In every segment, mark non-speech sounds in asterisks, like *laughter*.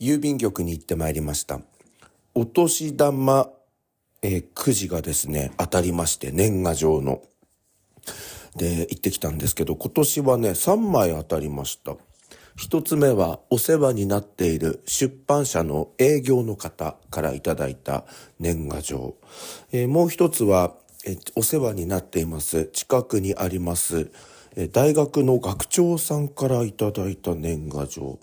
郵便局に行ってまいりました。お年玉、えー、くじがですね、当たりまして、年賀状の。で、行ってきたんですけど、今年はね、3枚当たりました。一つ目はお世話になっている出版社の営業の方からいただいた年賀状。えー、もう一つは、えー、お世話になっています、近くにあります、えー、大学の学長さんからいただいた年賀状。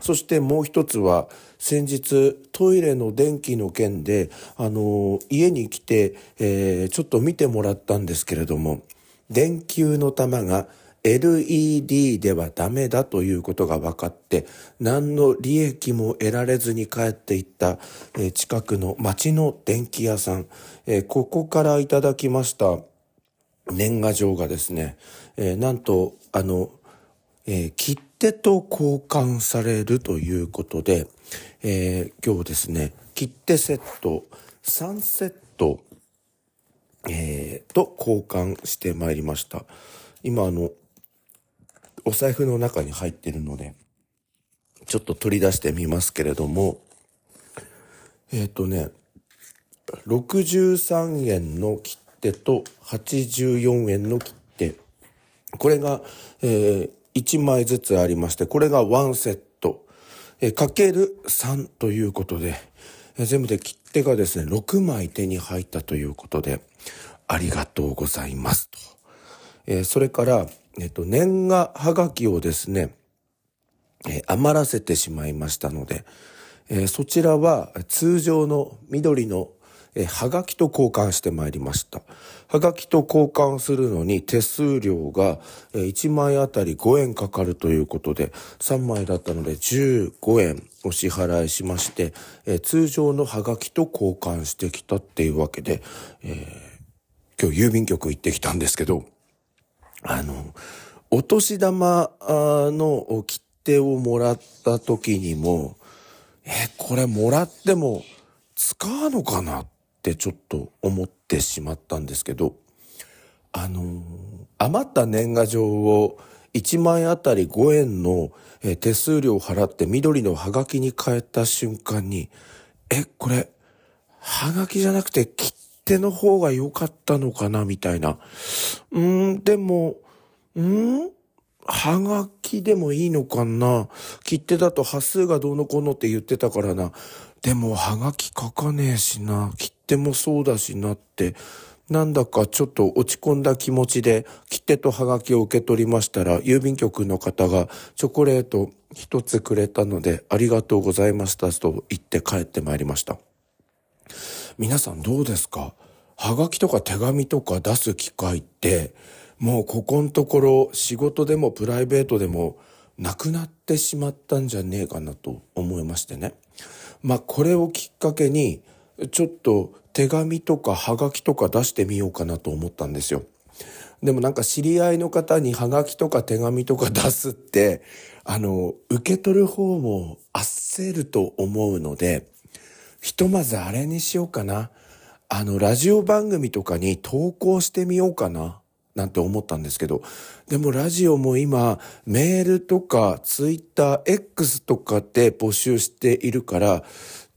そしてもう一つは、先日トイレの電気の件で、あの、家に来て、えー、ちょっと見てもらったんですけれども、電球の玉が LED ではダメだということが分かって、何の利益も得られずに帰っていった、えー、近くの町の電気屋さん、えー、ここからいただきました年賀状がですね、えー、なんと、あの、えー、切手と交換されるということで、えー、今日ですね、切手セット3セット、えー、と交換してまいりました。今あの、お財布の中に入ってるので、ちょっと取り出してみますけれども、えっ、ー、とね、63円の切手と84円の切手。これが、えー、1枚ずつありまして、これが1セット。えかける3ということで、え全部で切手がですね、6枚手に入ったということで、ありがとうございますと。えそれから、えっと、年賀はがきをですね、え余らせてしまいましたので、えそちらは通常の緑のえはがきと交換してまいりました。はがきと交換するのに手数料が1枚あたり5円かかるということで、3枚だったので15円お支払いしまして、え通常のはがきと交換してきたっていうわけで、えー、今日郵便局行ってきたんですけど、あの、お年玉の切手をもらった時にも、え、これもらっても使うのかなっってちょっと思ってしまったんですけど、あのー、余った年賀状を1枚あたり5円の手数料を払って緑のハガキに変えた瞬間に、え、これ、ハガキじゃなくて切手の方が良かったのかな？みたいな。うん、でも、うんはがきでもいいのかな？切手だと端数がどうのこうのって言ってたからな。でも、はがき書かねえしな。切手もそうだしなって。なんだかちょっと落ち込んだ気持ちで切手とはがきを受け取りましたら、郵便局の方がチョコレート一つくれたので、ありがとうございましたと言って帰ってまいりました。皆さんどうですか？はがきとか手紙とか出す機会って、もうここのところ仕事でもプライベートでもなくなってしまったんじゃねえかなと思いましてね。まあこれをきっかけにちょっと手紙とかハガキとか出してみようかなと思ったんですよ。でもなんか知り合いの方にハガキとか手紙とか出すって、あの、受け取る方も焦ると思うので、ひとまずあれにしようかな。あの、ラジオ番組とかに投稿してみようかな。なんて思ったんですけど、でもラジオも今、メールとかツイッター X とかで募集しているから、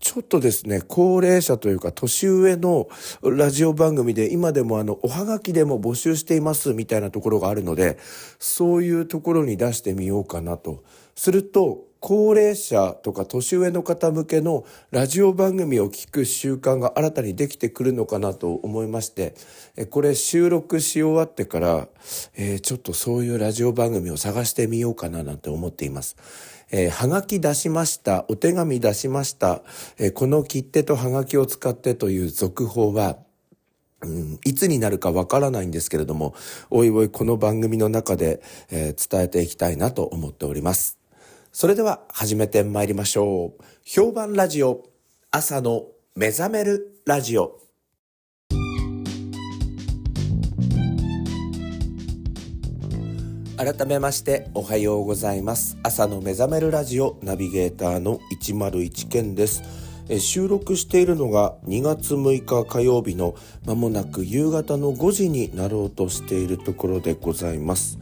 ちょっとですね、高齢者というか年上のラジオ番組で今でもあの、おはがきでも募集していますみたいなところがあるので、そういうところに出してみようかなと。すると、高齢者とか年上の方向けのラジオ番組を聞く習慣が新たにできてくるのかなと思いまして、これ収録し終わってから、え、ちょっとそういうラジオ番組を探してみようかななんて思っています。えー、はがき出しました、お手紙出しました、えー、この切手とはがきを使ってという続報は、うん、いつになるかわからないんですけれども、おいおいこの番組の中で、えー、伝えていきたいなと思っております。それでは始めて参りましょう。評判ラジオ、朝の目覚めるラジオ。改めましておはようございます。朝の目覚めるラジオナビゲーターの101健です。収録しているのが2月6日火曜日のまもなく夕方の5時になろうとしているところでございます。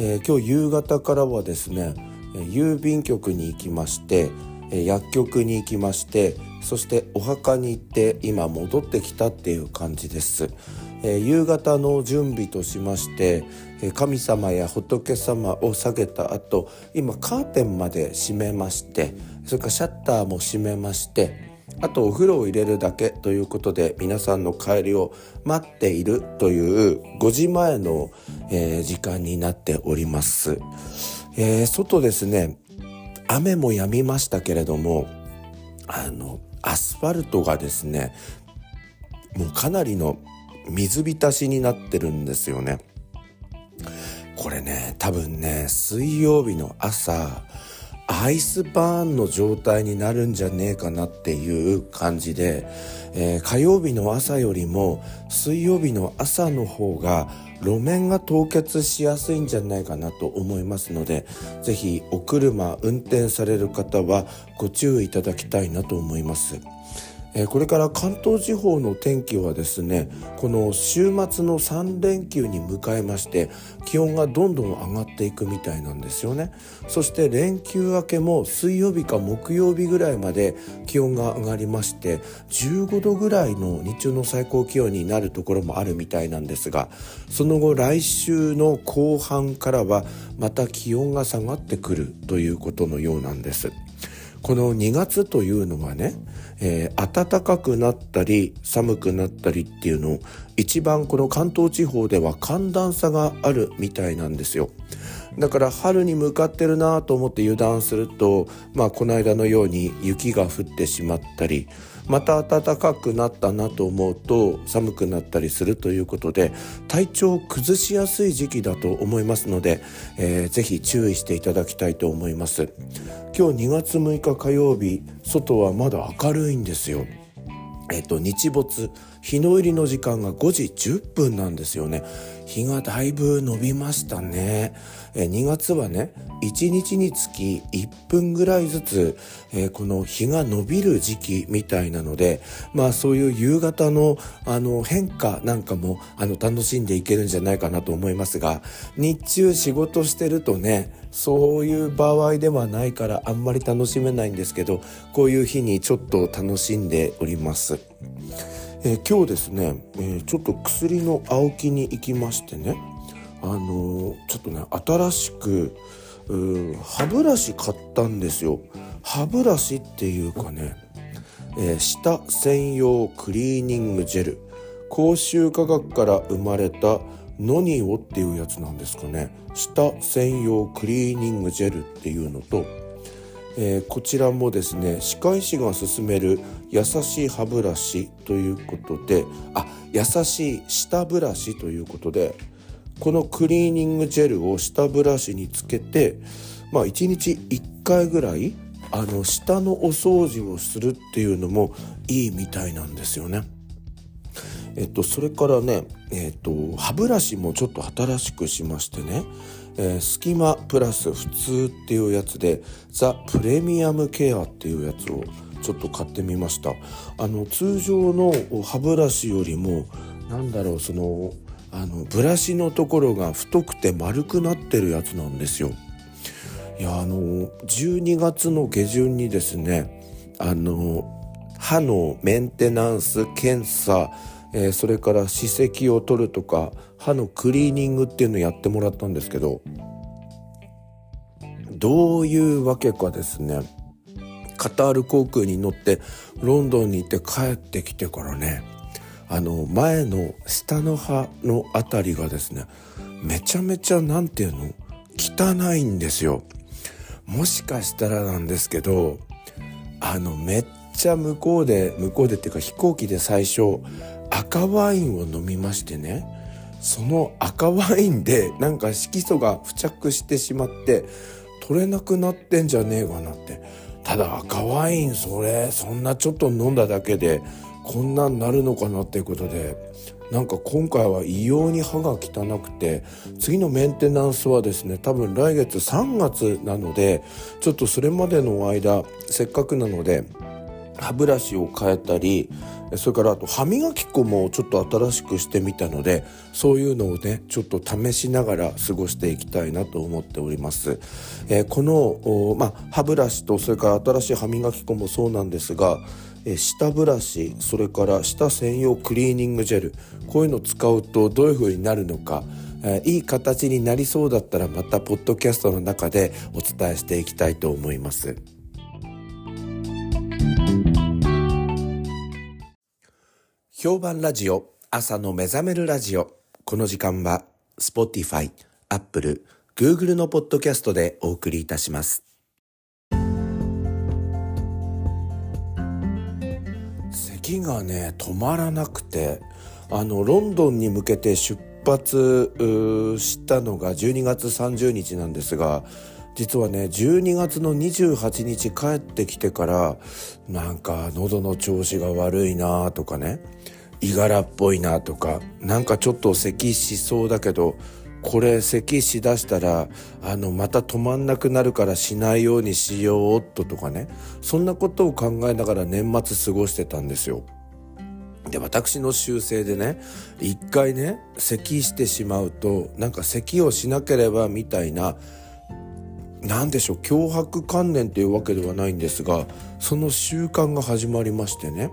えー、今日夕方からはですね郵便局に行きまして、え薬局に行きましてそしてお墓に行って今戻ってきたっていう感じです、えー、夕方の準備としまして神様や仏様を下げた後今カーテンまで閉めましてそれからシャッターも閉めましてあとお風呂を入れるだけということで皆さんの帰りを待っているという5時前の、えー、時間になっております、えー、外ですね雨も止みましたけれどもあのアスファルトがですねもうかなりの水浸しになってるんですよねこれね多分ね水曜日の朝アイスバーンの状態になるんじゃねえかなっていう感じで、えー、火曜日の朝よりも水曜日の朝の方が路面が凍結しやすいんじゃないかなと思いますので是非お車運転される方はご注意いただきたいなと思います。これから関東地方の天気はですねこの週末の3連休に迎えまして気温がどんどん上がっていくみたいなんですよねそして連休明けも水曜日か木曜日ぐらいまで気温が上がりまして15度ぐらいの日中の最高気温になるところもあるみたいなんですがその後来週の後半からはまた気温が下がってくるということのようなんです。この2月というのはね、えー、暖かくなったり寒くなったりっていうのを一番この関東地方では寒暖差があるみたいなんですよ。だから春に向かってるなと思って油断すると、まあこの間のように雪が降ってしまったり、また暖かくなったなと思うと寒くなったりするということで体調を崩しやすい時期だと思いますので、えー、ぜひ注意していただきたいと思います。今日2月6日火曜日外はまだ明るいんですよ。えっと、日没、日の入りの時間が5時10分なんですよね。日がだいぶ伸びましたね。え2月はね、1日につき1分ぐらいずつ、えー、この日が伸びる時期みたいなので、まあそういう夕方のあの変化なんかもあの楽しんでいけるんじゃないかなと思いますが、日中仕事してるとね、そういう場合ではないからあんまり楽しめないんですけど、こういう日にちょっと楽しんでおります。えー、今日ですね、えー、ちょっと薬の青木に行きましてね、あのー、ちょっとね、新しく、歯ブラシ買ったんですよ。歯ブラシっていうかね、えー、舌専用クリーニングジェル。口臭科学から生まれたノニオっていうやつなんですかね。舌専用クリーニングジェルっていうのと、えー、こちらもですね歯科医師が勧める優しい歯ブラシということであ優しい舌ブラシということでこのクリーニングジェルを舌ブラシにつけてまあ1日1回ぐらいあの舌のお掃除をするっていうのもいいみたいなんですよね。えっと、それからね、えっと、歯ブラシもちょっと新しくしましてね、えー、隙間プラス普通っていうやつでザ・プレミアムケアっていうやつをちょっと買ってみました。あの通常の歯ブラシよりもなんだろうそのあのブラシのところが太くて丸くなってるやつなんですよ。いやあの12月の下旬にですねあの歯のメンテナンス検査えー、それから歯石を取るとか歯のクリーニングっていうのをやってもらったんですけどどういうわけかですねカタール航空に乗ってロンドンに行って帰ってきてからねあの前の下の歯の辺りがですねめちゃめちゃ何て言うの汚いんですよ。もしかしたらなんですけどあのめっちゃ向こうで向こうでっていうか飛行機で最初赤ワインを飲みましてねその赤ワインでなんか色素が付着してしまって取れなくなってんじゃねえかなって。ただ赤ワインそれそんなちょっと飲んだだけでこんなんなるのかなっていうことでなんか今回は異様に歯が汚くて次のメンテナンスはですね多分来月3月なのでちょっとそれまでの間せっかくなので歯ブラシを変えたり、それからあと歯磨き粉もちょっと新しくしてみたのでそういうのをねちょっと試しながら過ごしていきたいなと思っております、えー、この、まあ、歯ブラシとそれから新しい歯磨き粉もそうなんですがえ下ブラシそれから舌専用クリーニングジェルこういうのを使うとどういう風になるのかえいい形になりそうだったらまたポッドキャストの中でお伝えしていきたいと思います。評判ラジオ朝の目覚めるラジオこの時間は Spotify、Apple、Google のポッドキャストでお送りいたします。咳がね止まらなくてあのロンドンに向けて出発したのが12月30日なんですが実はね12月の28日帰ってきてからなんか喉の調子が悪いなとかねいがらっぽいなとかなんかちょっと咳しそうだけどこれ咳しだしたらあのまた止まんなくなるからしないようにしようっととかねそんなことを考えながら年末過ごしてたんですよ。で私の習性でね一回ね咳してしまうとなんか咳をしなければみたいな何でしょう脅迫観念っていうわけではないんですがその習慣が始まりましてね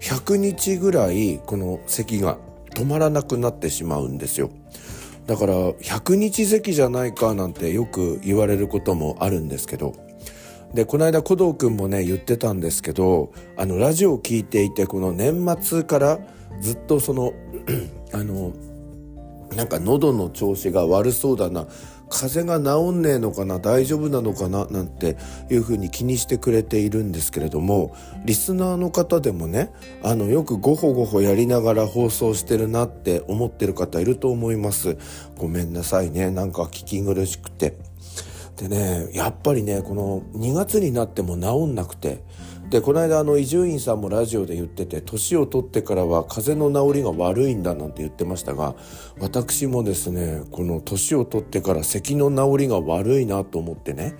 100日ぐらいこの咳が止まらなくなってしまうんですよ。だから100日咳じゃないかなんてよく言われることもあるんですけど。でこの間鼓動くんもね言ってたんですけどあのラジオを聞いていてこの年末からずっとその *clears throat* あのなんか喉の調子が悪そうだな風邪が治んねえのかな大丈夫なのかななんていうふうに気にしてくれているんですけれどもリスナーの方でもねあのよくごほごほやりながら放送してるなって思ってる方いると思いますごめんなさいねなんか聞き苦しくて。でねやっぱりねこの2月になっても治んなくてでこの間あの伊集院さんもラジオで言ってて年を取ってからは風邪の治りが悪いんだなんて言ってましたが私もですねこの年を取ってから咳の治りが悪いなと思ってね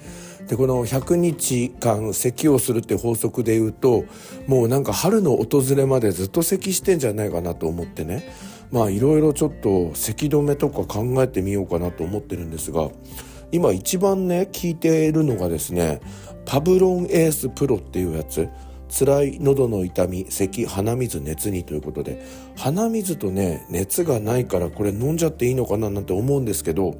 でこの100日間咳をするって法則で言うともうなんか春の訪れまでずっと咳してんじゃないかなと思ってねまあいろいろちょっと咳止めとか考えてみようかなと思ってるんですが今一番ね聞いているのがですねパブロンエースプロっていうやつ。辛い喉の痛み咳鼻水熱にということで。鼻水とね熱がないからこれ飲んじゃっていいのかななんて思うんですけど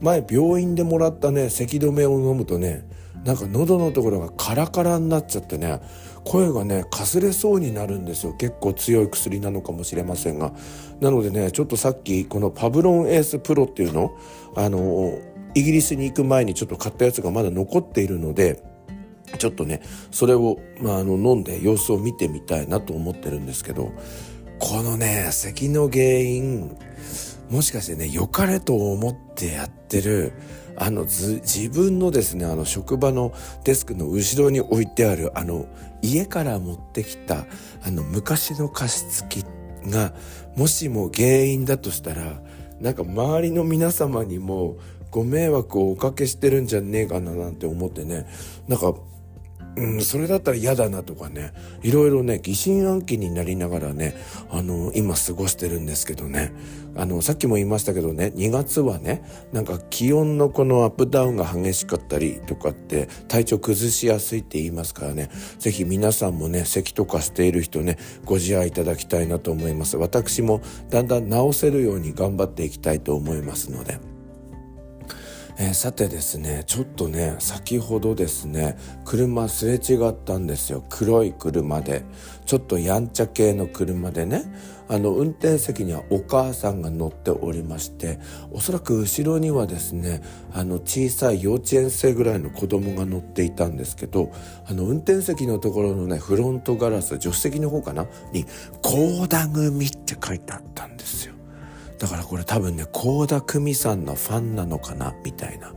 前病院でもらったね咳止めを飲むとねなんか喉のところがカラカラになっちゃってね声がねかすれそうになるんですよ。結構強い薬なのかもしれませんが。なのでねちょっとさっきこのパブロンエースプロっていうのあのイギリスに行く前にちょっと買ったやつがまだ残っているので、ちょっとね、それを、まあ、あの、飲んで様子を見てみたいなと思ってるんですけど、このね、咳の原因、もしかしてね、良かれと思ってやってる、あの、ず自分のですね、あの、職場のデスクの後ろに置いてある、あの、家から持ってきた、あの、昔の加湿器が、もしも原因だとしたら、なんか周りの皆様にもご迷惑をおかけしてるんじゃねえかななんて思ってねなんかうん、それだったら嫌だなとかね、いろいろね、疑心暗鬼になりながらね、あの、今過ごしてるんですけどね、あの、さっきも言いましたけどね、2月はね、なんか気温のこのアップダウンが激しかったりとかって、体調崩しやすいって言いますからね、ぜひ皆さんもね、咳とかしている人ね、ご自愛いただきたいなと思います。私もだんだん治せるように頑張っていきたいと思いますので。えー、さてですねちょっとね先ほどですね車すれ違ったんですよ。黒い車で。ちょっとやんちゃ系の車でね。あの運転席にはお母さんが乗っておりましておそらく後ろにはですねあの小さい幼稚園生ぐらいの子供が乗っていたんですけどあの運転席のところのねフロントガラス助手席の方かな？に「高田組」って書いてあったんですよ。だからこれ多分ね、倖田來未さんのファンなのかなみたいな。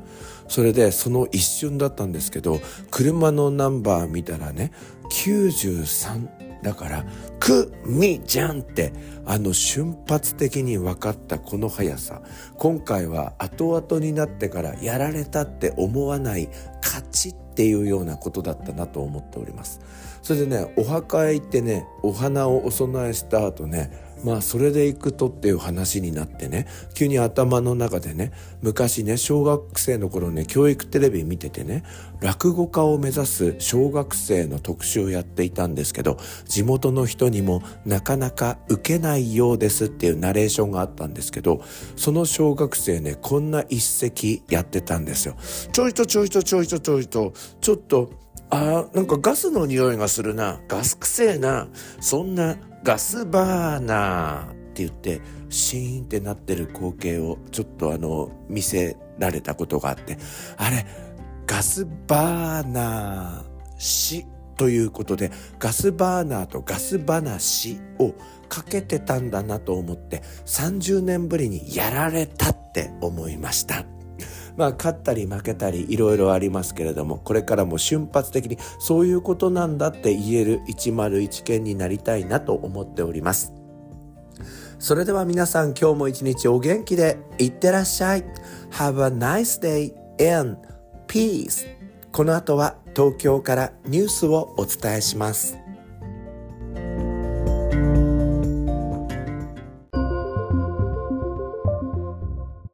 それでその一瞬だったんですけど、車のナンバー見たらね、93だから、くみじゃんって、あの瞬発的に分かったこの速さ。今回は後々になってからやられたって思わないカチッっていうようなことだったなと思っております。それでね、お墓へ行ってね、お花をお供えした後ね、まあそれで行くとっていう話になってね急に頭の中でね昔ね小学生の頃ね教育テレビ見ててね落語家を目指す小学生の特集をやっていたんですけど地元の人にもなかなか受けないようですっていうナレーションがあったんですけどその小学生ねこんな一席やってたんですよ。ちょいとちょいとちょいとちょいとちょっとあなんかガスの匂いがするな。ガスくせえな。そんなガスバーナーって言ってシーンってなってる光景をちょっとあの見せられたことがあってあれガスバーナーしということでガスバーナーとガス話をかけてたんだなと思って30年ぶりにやられたって思いました。まあ勝ったり負けたりいろいろありますけれどもこれからも瞬発的にそういうことなんだって言える101件になりたいなと思っております。それでは皆さん今日も一日お元気でいってらっしゃい。Have a nice day and peace. この後は東京からニュースをお伝えします。